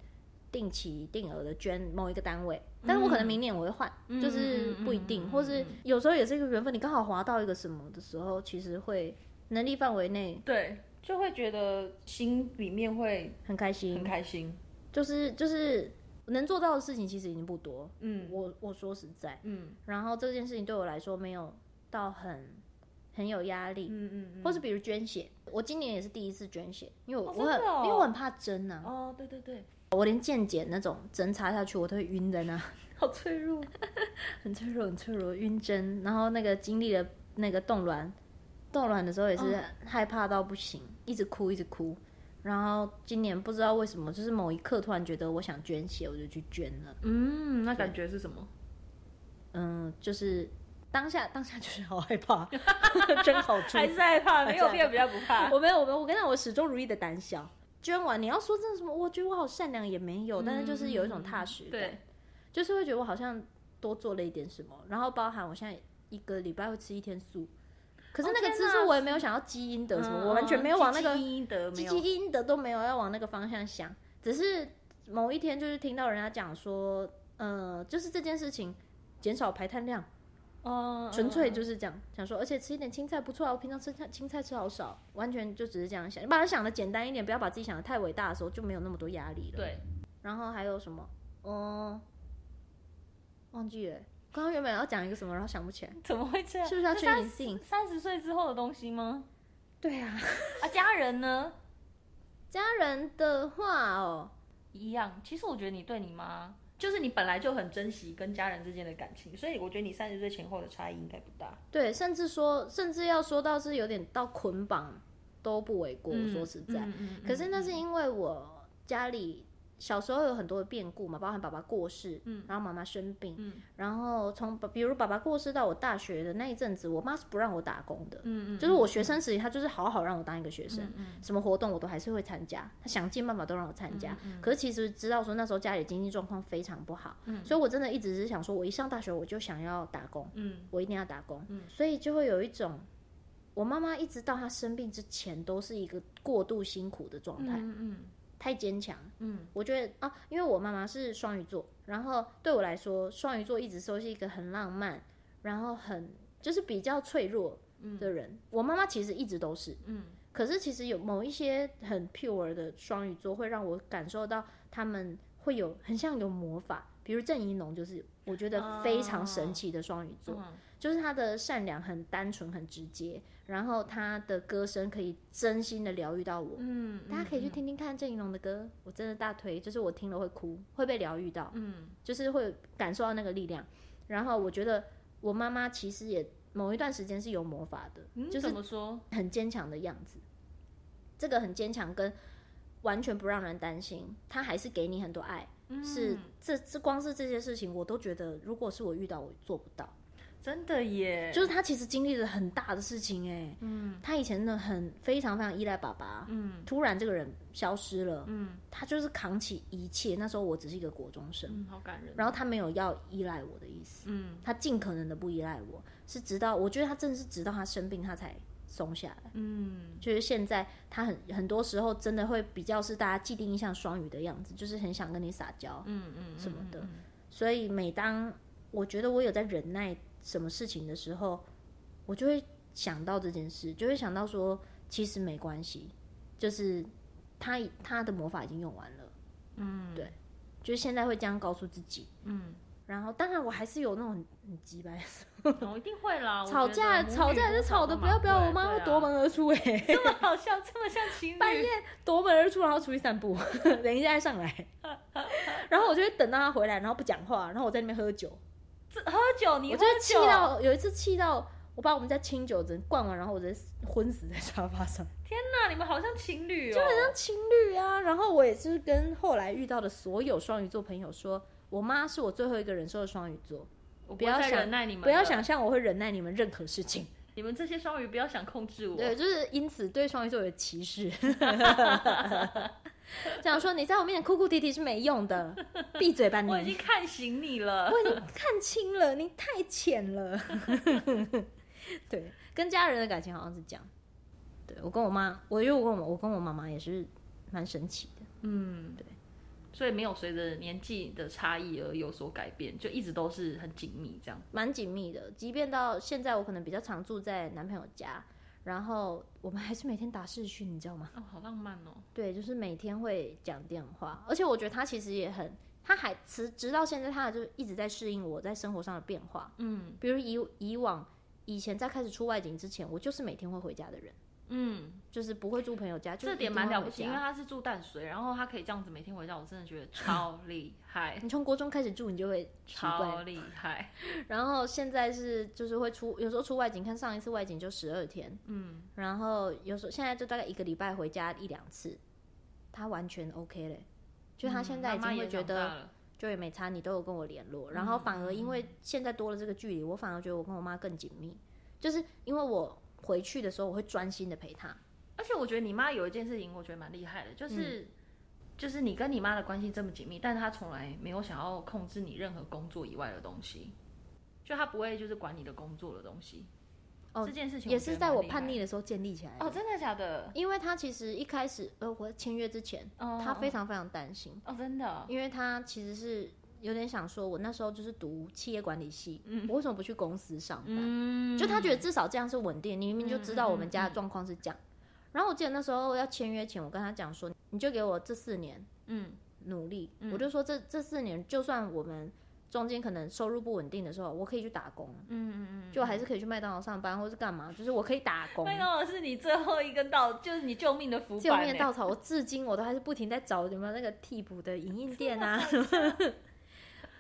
定期定额的捐某一个单位，但是我可能明年我会换，嗯、就是不一定，或是有时候也是一个缘分，你刚好滑到一个什么的时候，其实会能力范围内，对，就会觉得心里面会很开心，很开心。就是就是能做到的事情其实已经不多，嗯，我我说实在，嗯，然后这件事情对我来说没有到很很有压力，嗯嗯，嗯。或是比如捐血，我今年也是第一次捐血，因为我、哦、我很、哦、因为我很怕针呐，哦对对对，我连健检那种针插下去我都会晕在那，[LAUGHS] 好脆弱，[LAUGHS] 很脆弱很脆弱，晕针，然后那个经历了那个冻卵冻卵的时候也是害怕到不行，哦、一直哭一直哭。然后今年不知道为什么，就是某一刻突然觉得我想捐血，我就去捐了。嗯，那感觉是什么？嗯，就是当下当下就是好害怕，[LAUGHS] 真好处还是害怕，没有变比较不怕。我没有，我没有，我跟你讲，我始终如一的胆小。捐完你要说真的什么，我觉得我好善良也没有，嗯、但是就是有一种踏实感，对，就是会觉得我好像多做了一点什么。然后包含我现在一个礼拜会吃一天素。可是那个吃素我也没有想要积阴德什么，嗯、我完全没有往那个积阴德、积阴德都没有要往那个方向想，只是某一天就是听到人家讲说，呃，就是这件事情减少排碳量，哦、嗯，纯粹就是这样想说，而且吃一点青菜不错啊，我平常吃菜青菜吃好少，完全就只是这样想，你把它想的简单一点，不要把自己想的太伟大的时候，就没有那么多压力了。对，然后还有什么？嗯，忘记了。刚刚原本要讲一个什么，然后想不起来，怎么会这样？是不是要确定性？三十岁之后的东西吗？对啊，啊，家人呢？家人的话哦，一样。其实我觉得你对你妈，就是你本来就很珍惜跟家人之间的感情，所以我觉得你三十岁前后的差异应该不大。对，甚至说，甚至要说到是有点到捆绑都不为过。嗯、说实在，嗯、可是那是因为我家里。小时候有很多的变故嘛，包含爸爸过世，嗯，然后妈妈生病，嗯，然后从比如爸爸过世到我大学的那一阵子，我妈是不让我打工的，嗯嗯，就是我学生时期，她就是好好让我当一个学生，嗯，什么活动我都还是会参加，她想尽办法都让我参加，嗯，可是其实知道说那时候家里经济状况非常不好，嗯，所以我真的一直是想说，我一上大学我就想要打工，嗯，我一定要打工，嗯，所以就会有一种，我妈妈一直到她生病之前都是一个过度辛苦的状态，嗯嗯。太坚强，嗯，我觉得啊，因为我妈妈是双鱼座，然后对我来说，双鱼座一直都是一个很浪漫，然后很就是比较脆弱的人。嗯、我妈妈其实一直都是，嗯，可是其实有某一些很 pure 的双鱼座，会让我感受到他们会有很像有魔法，比如郑怡农就是我觉得非常神奇的双鱼座。哦嗯就是他的善良很单纯很直接，然后他的歌声可以真心的疗愈到我。嗯，大家可以去听听看郑云龙的歌，嗯、我真的大推，就是我听了会哭，会被疗愈到。嗯，就是会感受到那个力量。然后我觉得我妈妈其实也某一段时间是有魔法的，嗯、就是怎么说很坚强的样子。这个很坚强跟完全不让人担心，他还是给你很多爱。嗯、是这这光是这些事情，我都觉得如果是我遇到，我做不到。真的耶，就是他其实经历了很大的事情哎，嗯，他以前呢很非常非常依赖爸爸，嗯，突然这个人消失了，嗯，他就是扛起一切。那时候我只是一个国中生，嗯，好感人。然后他没有要依赖我的意思，嗯，他尽可能的不依赖我，是直到我觉得他真的是直到他生病他才松下来，嗯，就是现在他很很多时候真的会比较是大家既定印象双鱼的样子，就是很想跟你撒娇，嗯嗯什么的。所以每当我觉得我有在忍耐。什么事情的时候，我就会想到这件事，就会想到说，其实没关系，就是他他的魔法已经用完了，嗯，对，就是现在会这样告诉自己，嗯，然后当然我还是有那种很很鸡掰，我一定会啦，吵架吵架还是吵的不要不要，我妈会夺门而出，哎，这么好笑，这么像情侣，半夜夺门而出，然后出去散步，[LAUGHS] 等一下再上来，[LAUGHS] 然后我就会等到他回来，然后不讲话，然后我在那边喝酒。喝酒，你喝酒，我就气到有一次气到我把我们家清酒整灌完，然后我直接昏死在沙发上。天哪，你们好像情侣哦，就很像情侣啊。然后我也是跟后来遇到的所有双鱼座朋友说，我妈是我最后一个忍受的双鱼座。我不要再忍耐你们，不要想象我会忍耐你们任何事情。你们这些双鱼不要想控制我。对，就是因此对双鱼座有歧视。[LAUGHS] [LAUGHS] 这样说，你在我面前哭哭啼啼是没用的，闭嘴吧你！我已经看醒你了，我已经看清了，你太浅了。[LAUGHS] 对，跟家人的感情好像是这样。对，我跟我妈，我因为我跟我我跟我妈妈也是蛮神奇的。嗯，对，所以没有随着年纪的差异而有所改变，就一直都是很紧密这样，蛮紧密的。即便到现在，我可能比较常住在男朋友家。然后我们还是每天打视讯，你知道吗？哦，好浪漫哦。对，就是每天会讲电话，而且我觉得他其实也很，他还直直到现在，他就一直在适应我在生活上的变化。嗯，比如以以往以前在开始出外景之前，我就是每天会回家的人。嗯，就是不会住朋友家，这点蛮了不起，因为他是住淡水，然后他可以这样子每天回家，我真的觉得超厉害。你从国中开始住，你就会超厉害。然后现在是就是会出，有时候出外景，看上一次外景就十二天，嗯，然后有时候现在就大概一个礼拜回家一两次，他完全 OK 嘞，就他现在已经会觉得就也没差，你都有跟我联络，然后反而因为现在多了这个距离，我反而觉得我跟我妈更紧密，就是因为我回去的时候我会专心的陪他，而且我觉得你妈有一件事情我觉得蛮厉害的，就是、嗯、就是你跟你妈的关系这么紧密，但是她从来没有想要控制你任何工作以外的东西，就她不会就是管你的工作的东西。哦，这件事情也是在我叛逆的时候建立起来的。哦，真的假的？因为他其实一开始，呃，我签约之前，哦、他非常非常担心。哦，真的。因为他其实是有点想说，我那时候就是读企业管理系，嗯，我为什么不去公司上班？嗯，就他觉得至少这样是稳定。你明明就知道我们家的状况是这样。然后我记得那时候要签约前，我跟他讲说，你就给我这四年，嗯，努力。嗯、我就说这这四年，就算我们。中间可能收入不稳定的时候，我可以去打工，嗯嗯嗯，就还是可以去麦当劳上班，或是干嘛，就是我可以打工。麦当劳是你最后一根稻，就是你救命的福，救命的稻草。我至今我都还是不停在找有没有那个替补的影印店啊什么。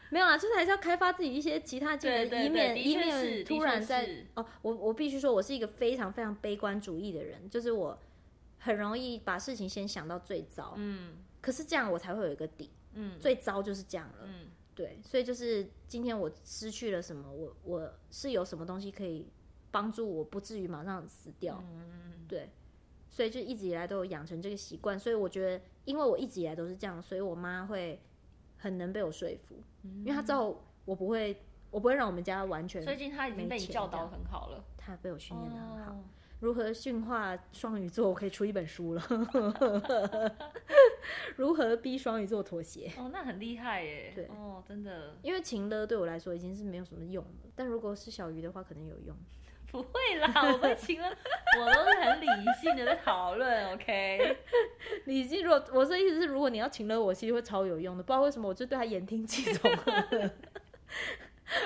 没有啦，就是还是要开发自己一些其他技能，以免以免突然在哦，我我必须说，我是一个非常非常悲观主义的人，就是我很容易把事情先想到最糟，嗯，可是这样我才会有一个底，嗯，最糟就是这样了，嗯。对，所以就是今天我失去了什么，我我是有什么东西可以帮助我不至于马上死掉，嗯，对，所以就一直以来都有养成这个习惯，所以我觉得，因为我一直以来都是这样，所以我妈会很能被我说服，嗯，因为他知道我不会，我不会让我们家完全，最近他已经被你教导很好了，他被我训练得很好。哦如何驯化双鱼座？我可以出一本书了。[LAUGHS] 如何逼双鱼座妥协？哦，那很厉害耶！对，哦，真的。因为情勒对我来说已经是没有什么用了，但如果是小鱼的话，可能有用。不会啦，我们请了，[LAUGHS] 我都是很理性的在讨论。OK，理性。如果我的意思是，如果你要请了我，其实会超有用的。不知道为什么，我就对他言听计从。[LAUGHS]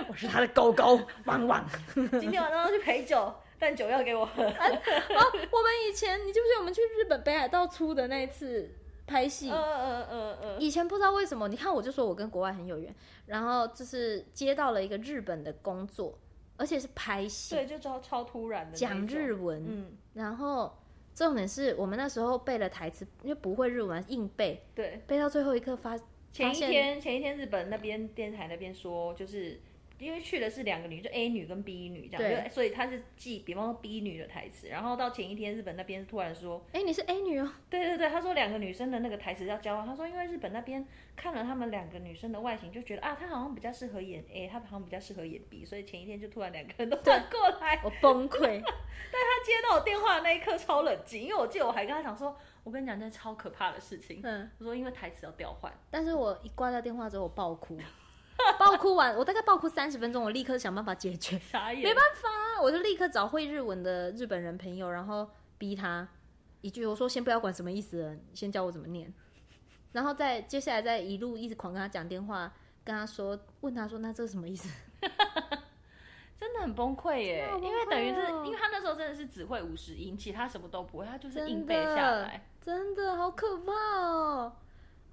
我是他的狗狗，汪汪。今天晚上要去陪酒。但酒要给我喝。啊，[LAUGHS] 我们以前，你记不记得我们去日本北海道出的那一次拍戏？嗯嗯嗯嗯。以前不知道为什么，你看我就说我跟国外很有缘，然后就是接到了一个日本的工作，而且是拍戏。对，就超超突然的。讲日文。嗯。然后重点是我们那时候背了台词，因为不会日文，硬背。对。背到最后一刻发，前一天前一天日本那边电台那边说就是。因为去的是两个女，就 A 女跟 B 女这样，就所以他是记，比方说 B 女的台词，然后到前一天日本那边突然说，哎，你是 A 女哦？对对对，他说两个女生的那个台词要交换，他说因为日本那边看了他们两个女生的外形，就觉得啊，她好像比较适合演 A，她好像比较适合演 B，所以前一天就突然两个人都转过来，我崩溃。[LAUGHS] 但他接到我电话的那一刻超冷静，因为我记得我还跟他讲说，我跟你讲件超可怕的事情，嗯，我说因为台词要调换，但是我一挂掉电话之后我爆哭。[LAUGHS] 爆哭完，我大概爆哭三十分钟，我立刻想办法解决。没办法，我就立刻找会日文的日本人朋友，然后逼他一句，我说先不要管什么意思了，先教我怎么念。然后再接下来再一路一直狂跟他讲电话，跟他说，问他说那这是什么意思？[LAUGHS] 真的很崩溃耶，因为等于是因为他那时候真的是只会五十音，其他什么都不会，他就是硬背下来，真的好可怕哦。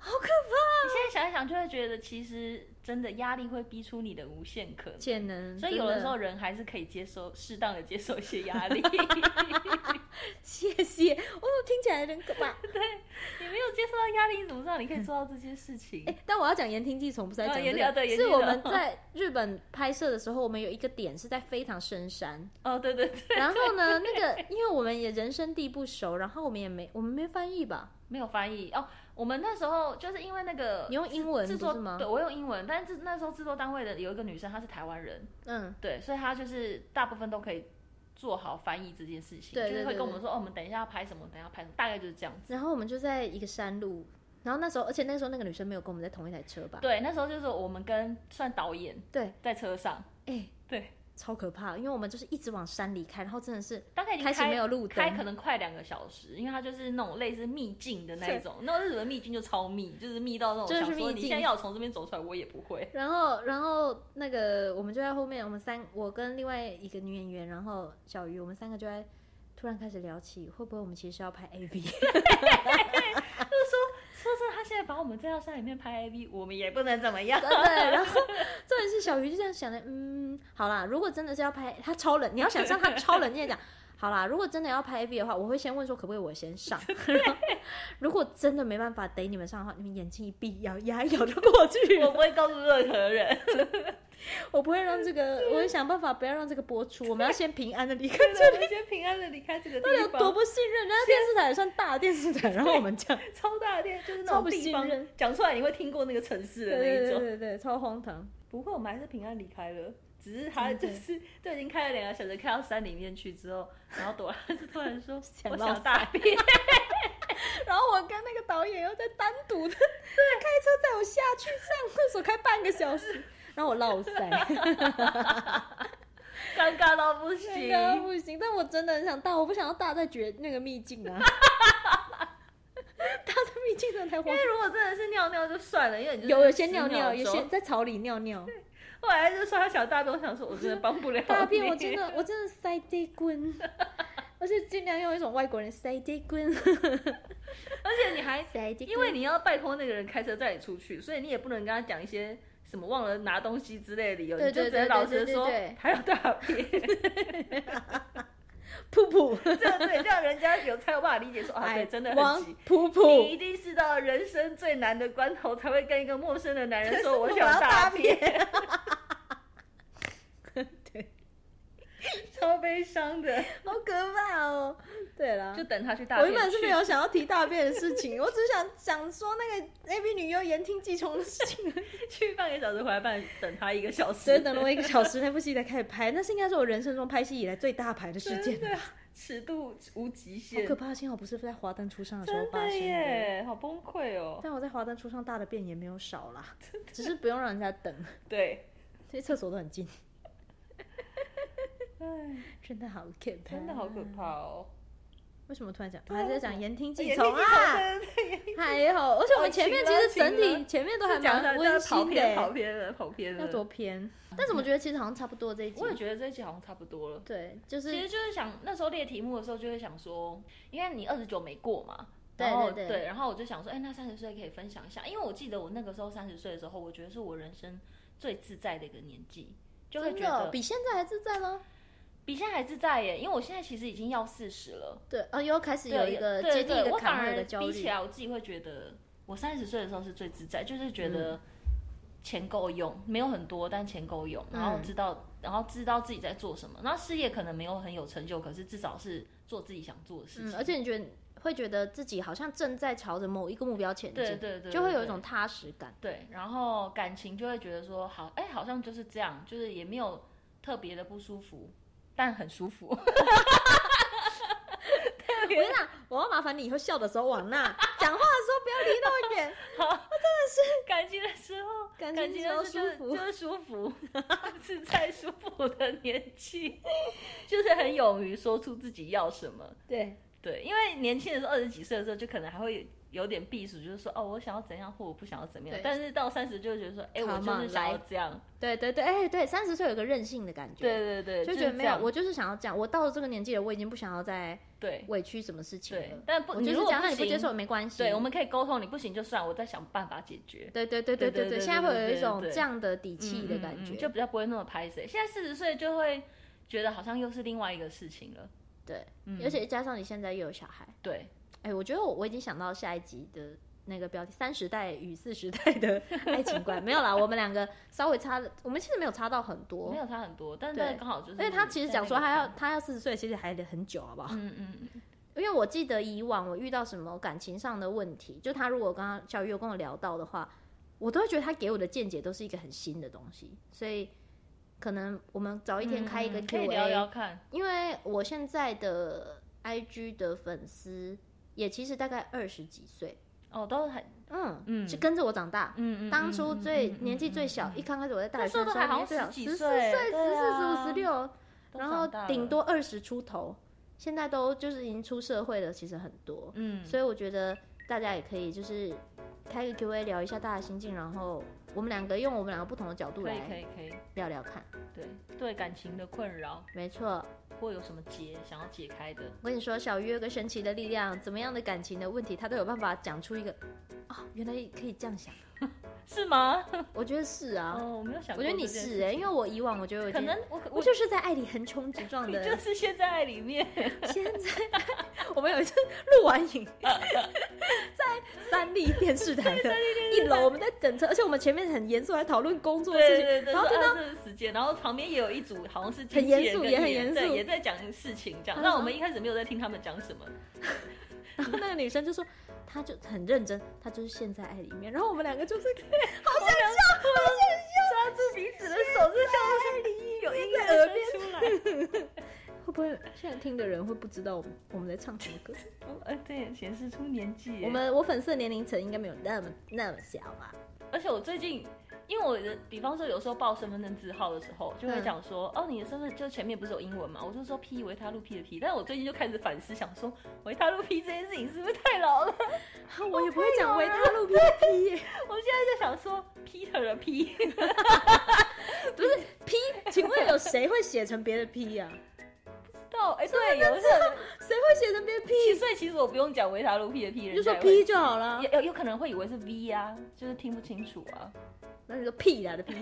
好可怕！你现在想一想，就会觉得其实真的压力会逼出你的无限可能。潜能。所以有的时候人还是可以接受适当的接受一些压力。[LAUGHS] 谢谢。哦，听起来有点可怕。对，你没有接受到压力，你怎么知道你可以做到这些事情？欸、但我要讲言听计从，不是在讲这个。是我们在日本拍摄的时候，我们有一个点是在非常深山。哦，对对对。然后呢，那个因为我们也人生地不熟，然后我们也没我们没翻译吧。没有翻译哦，我们那时候就是因为那个你用英文制作吗？对，我用英文，但是那时候制作单位的有一个女生，她是台湾人，嗯，对，所以她就是大部分都可以做好翻译这件事情，对，对，对，对，就是会跟我们说哦，我们等一下要拍什么，等一下拍什么，大概就是这样子。然后我们就在一个山路，然后那时候，而且那时候那个女生没有跟我们在同一台车吧？对，那时候就是我们跟算导演对在车上，哎、欸，对。超可怕，因为我们就是一直往山里开，然后真的是大概开始没有路灯，开可能快两个小时，因为它就是那种类似秘境的那种，那种日本秘境就超密，就是密到那种，就是说你现在要从这边走出来，我也不会。然后，然后那个我们就在后面，我们三，我跟另外一个女演员，然后小鱼，我们三个就在突然开始聊起，会不会我们其实是要拍 AV？就是说。说说他现在把我们带到山里面拍 AV，我们也不能怎么样。对，然后这也是小鱼就这样想的，嗯，好啦，如果真的是要拍他超冷，你要想象他超冷静的讲 [LAUGHS] 好啦，如果真的要拍 AV 的话，我会先问说可不可以我先上。[LAUGHS] 如果真的没办法逮你们上的话，你们眼睛一闭，咬牙咬就过去。我不会告诉任何人，[LAUGHS] 我不会让这个，[LAUGHS] 我会想办法不要让这个播出。[LAUGHS] 我们要先平安的离开这里，先平安的离开这个地方。有多不信任？人家电视台也算大电视台，然后我们讲超大的电，就是那种地方，讲出来你会听过那个城市的那一种，对对对，超荒唐。不会我们还是平安离开了。只是他就是都已经开了两个小时，开到山里面去之后，然后朵拉就突然说想我想大便，然后我跟那个导演又在单独的对开车载我下去上厕所，开半个小时，然后我落塞，[LAUGHS] 尴尬到不行，尴尬到不行。但我真的很想大，我不想要大在绝那个秘境啊，[LAUGHS] 大在秘境真的太荒。因为如果真的是尿尿就算了，因为你有有些尿尿，有些在草里尿尿。后来就说他想大便，我想说我真的帮不了大便，我真的我真的塞地滚，[LAUGHS] 而且尽量用一种外国人塞地滚，而且你还因为你要拜托那个人开车载你出去，所以你也不能跟他讲一些什么忘了拿东西之类的理由，你就只能老实说还要大便，[LAUGHS] 噗噗，[LAUGHS] 这对，这样人家有才有办法理解说啊，对，真的很急，噗噗，你一定是到人生最难的关头才会跟一个陌生的男人说我想大便。[LAUGHS] [LAUGHS] 超悲伤的，好可怕哦！对啦，就等他去大便。我原本是没有想要提大便的事情，[LAUGHS] 我只是想想说那个 A B 女优言听计从的事情。[LAUGHS] 去半个小时回来半等他一个小时，等了我一个小时，那部戏才开始拍。那是应该是我人生中拍戏以来最大牌的事件。对，尺度无极限，好可怕！幸好不是在华灯初上的时候发生的。耶，好崩溃哦！但我在华灯初上大的便也没有少啦，只是不用让人家等。对，这些厕所都很近。唉，真的好可怕，真的好可怕哦！为什么突然讲？我还在讲言听计从啊！还好，而且我们前面其实整体前面都还蛮温馨的，跑偏了，跑偏了，要多偏？但是我觉得其实好像差不多这一集，我也觉得这一集好像差不多了。对，就是其实就是想那时候列题目的时候，就会想说，因为你二十九没过嘛，对对对，然后我就想说，哎，那三十岁可以分享一下，因为我记得我那个时候三十岁的时候，我觉得是我人生最自在的一个年纪，就会觉得比现在还自在吗？比现在还自在耶，因为我现在其实已经要四十了。对，啊，又开始有一个接近一个坎的焦虑。比起来，我自己会觉得，我三十岁的时候是最自在，就是觉得钱够用，嗯、没有很多，但钱够用，然后知道，嗯、然后知道自己在做什么。然后事业可能没有很有成就，可是至少是做自己想做的事情。嗯、而且你觉得会觉得自己好像正在朝着某一个目标前进，对对对，对，对，就会有一种踏实感。对，然后感情就会觉得说，好，哎，好像就是这样，就是也没有特别的不舒服。但很舒服。[LAUGHS] 我跟你讲，我要麻烦你以后笑的时候往那，讲话的时候不要离那么远。好，我真的是感情的时候，感情的时候舒服，就是舒服，[LAUGHS] 是在舒服的年纪，就是很勇于说出自己要什么。对对，因为年轻的时候，二十几岁的时候，就可能还会。有点避暑，就是说哦，我想要怎样，或我不想要怎么样。但是到三十就会觉得说，哎，我就是想要这样。对对对，哎对，三十岁有个任性的感觉。对对对，就觉得没有，我就是想要这样。我到了这个年纪了，我已经不想要再对委屈什么事情了。对，但不，你就是讲，那你不接受也没关系。对，我们可以沟通，你不行就算，我再想办法解决。对对对对对对，现在会有一种这样的底气的感觉，就比较不会那么拍谁。现在四十岁就会觉得好像又是另外一个事情了。对，而且加上你现在又有小孩。对，哎，我觉得我我已经想到下一集的。那个标题“三十代与四十代的 [LAUGHS] 爱情观”没有啦，我们两个稍微差，我们其实没有差到很多，没有差很多，但是刚好就是。因为他其实讲说他要他要四十岁，其实还得很久，好不好？嗯嗯嗯。因为我记得以往我遇到什么感情上的问题，就他如果刚刚小鱼有跟我聊到的话，我都会觉得他给我的见解都是一个很新的东西，所以可能我们早一天开一个 Q&A，聊聊看。因为我现在的 IG 的粉丝也其实大概二十几岁。哦，都很嗯嗯，是跟着我长大，嗯嗯，当初最年纪最小，一刚开始我在大学的时候，好十几岁，十四岁、十四、十五、十六，然后顶多二十出头，现在都就是已经出社会了，其实很多，嗯，所以我觉得大家也可以就是开个 Q&A 聊一下大家心境，然后我们两个用我们两个不同的角度来，可以可以聊聊看，对对感情的困扰，没错。或有什么结想要解开的？我跟你说，小鱼有个神奇的力量，怎么样的感情的问题，他都有办法讲出一个，哦，原来可以这样想，[LAUGHS] 是吗？我觉得是啊。哦，我没有想过。我觉得你是哎，因为我以往我觉得可能我我就是在爱里横冲直撞的，就是现在爱里面。[LAUGHS] 现在我们有一次录完影，在三立电视台的一楼，我们在等车，而且我们前面很严肃，在讨论工作的事情。然后听到时间，然后旁边也有一组好像是很严肃，也很严肃，也在讲事情这样。那我们一开始没有在听他们讲什么。然 [LAUGHS] 后那个女生就说，她就很认真，她就是陷在爱里面。然后我们两个就是 [LAUGHS] 好想笑，好想笑，抓住彼此的手，就像爱里有音在耳边出来。[LAUGHS] 会不会现在听的人会不知道我们我们在唱什么歌？哎，对，显示出年纪。我们我粉丝的年龄层应该没有那么那么小吧？而且我最近。因为我的，比方说有时候报身份证字号的时候，就会讲说，嗯、哦，你的身份就前面不是有英文嘛？我就说 P 维他露 P 的 P，但是我最近就开始反思，想说维他露 P 这件事情是不是太老了？[LAUGHS] 我也不会讲维他露 P 的 P，我现在就想说 Peter 的 P，不是 P，请问有谁会写成别的 P 呀、啊？不知道，哎，对，有时候谁会写成别的 P？所以其实我不用讲维他露 P 的 P，就说 P 就好了。有有可能会以为是 V 啊，就是听不清楚啊。那你说屁啦的屁，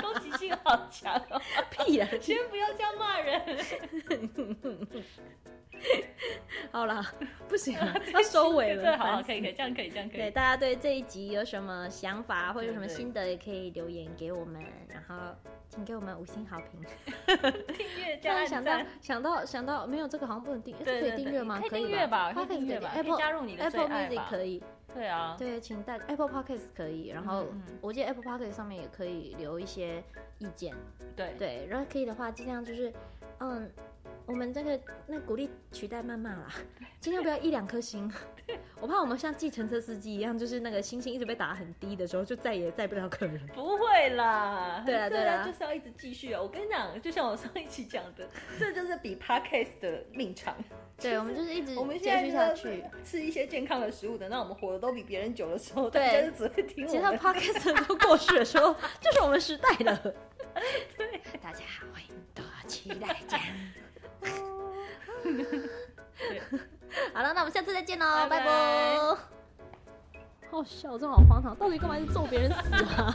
攻击性好强哦！屁啦，先不要这样骂人。[LAUGHS] 好啦，不行了，[LAUGHS] 要收尾了。对，好，可以，可以，这样可以，这样可以。对，大家对这一集有什么想法或者有什么心得，也可以留言给我们，然后请给我们五星好评。[LAUGHS] 订阅加按赞。想到想到想到，没有这个好像不能订，可以订阅吗？可以吧？订阅吧，可订阅吧，可加入你的最爱吧。对啊，对，请大 Apple Podcast 可以，然后我记得 Apple Podcast 上面也可以留一些意见。对。对，然后可以的话，尽量就是，嗯，我们这个那鼓励取代谩骂啦，尽量不要一两颗星，我怕我们像计程车司机一样，就是那个星星一直被打很低的时候，就再也载不了客人。不会啦，对啊对啊，就是要一直继续啊！我跟你讲，就像我上一期讲的，这就是比 Podcast 的命长。对，我们就是一直我们现在下去，吃一些健康的食物，等到我们活得都比别人久的时候，对，大家就只会听我们。其他 podcast 都过去的时候，[LAUGHS] 就是我们时代了。对，大家好，欢迎多期待见。[LAUGHS] 好了，那我们下次再见喽，拜拜。好笑，真的好荒唐，到底干嘛去揍别人死啊？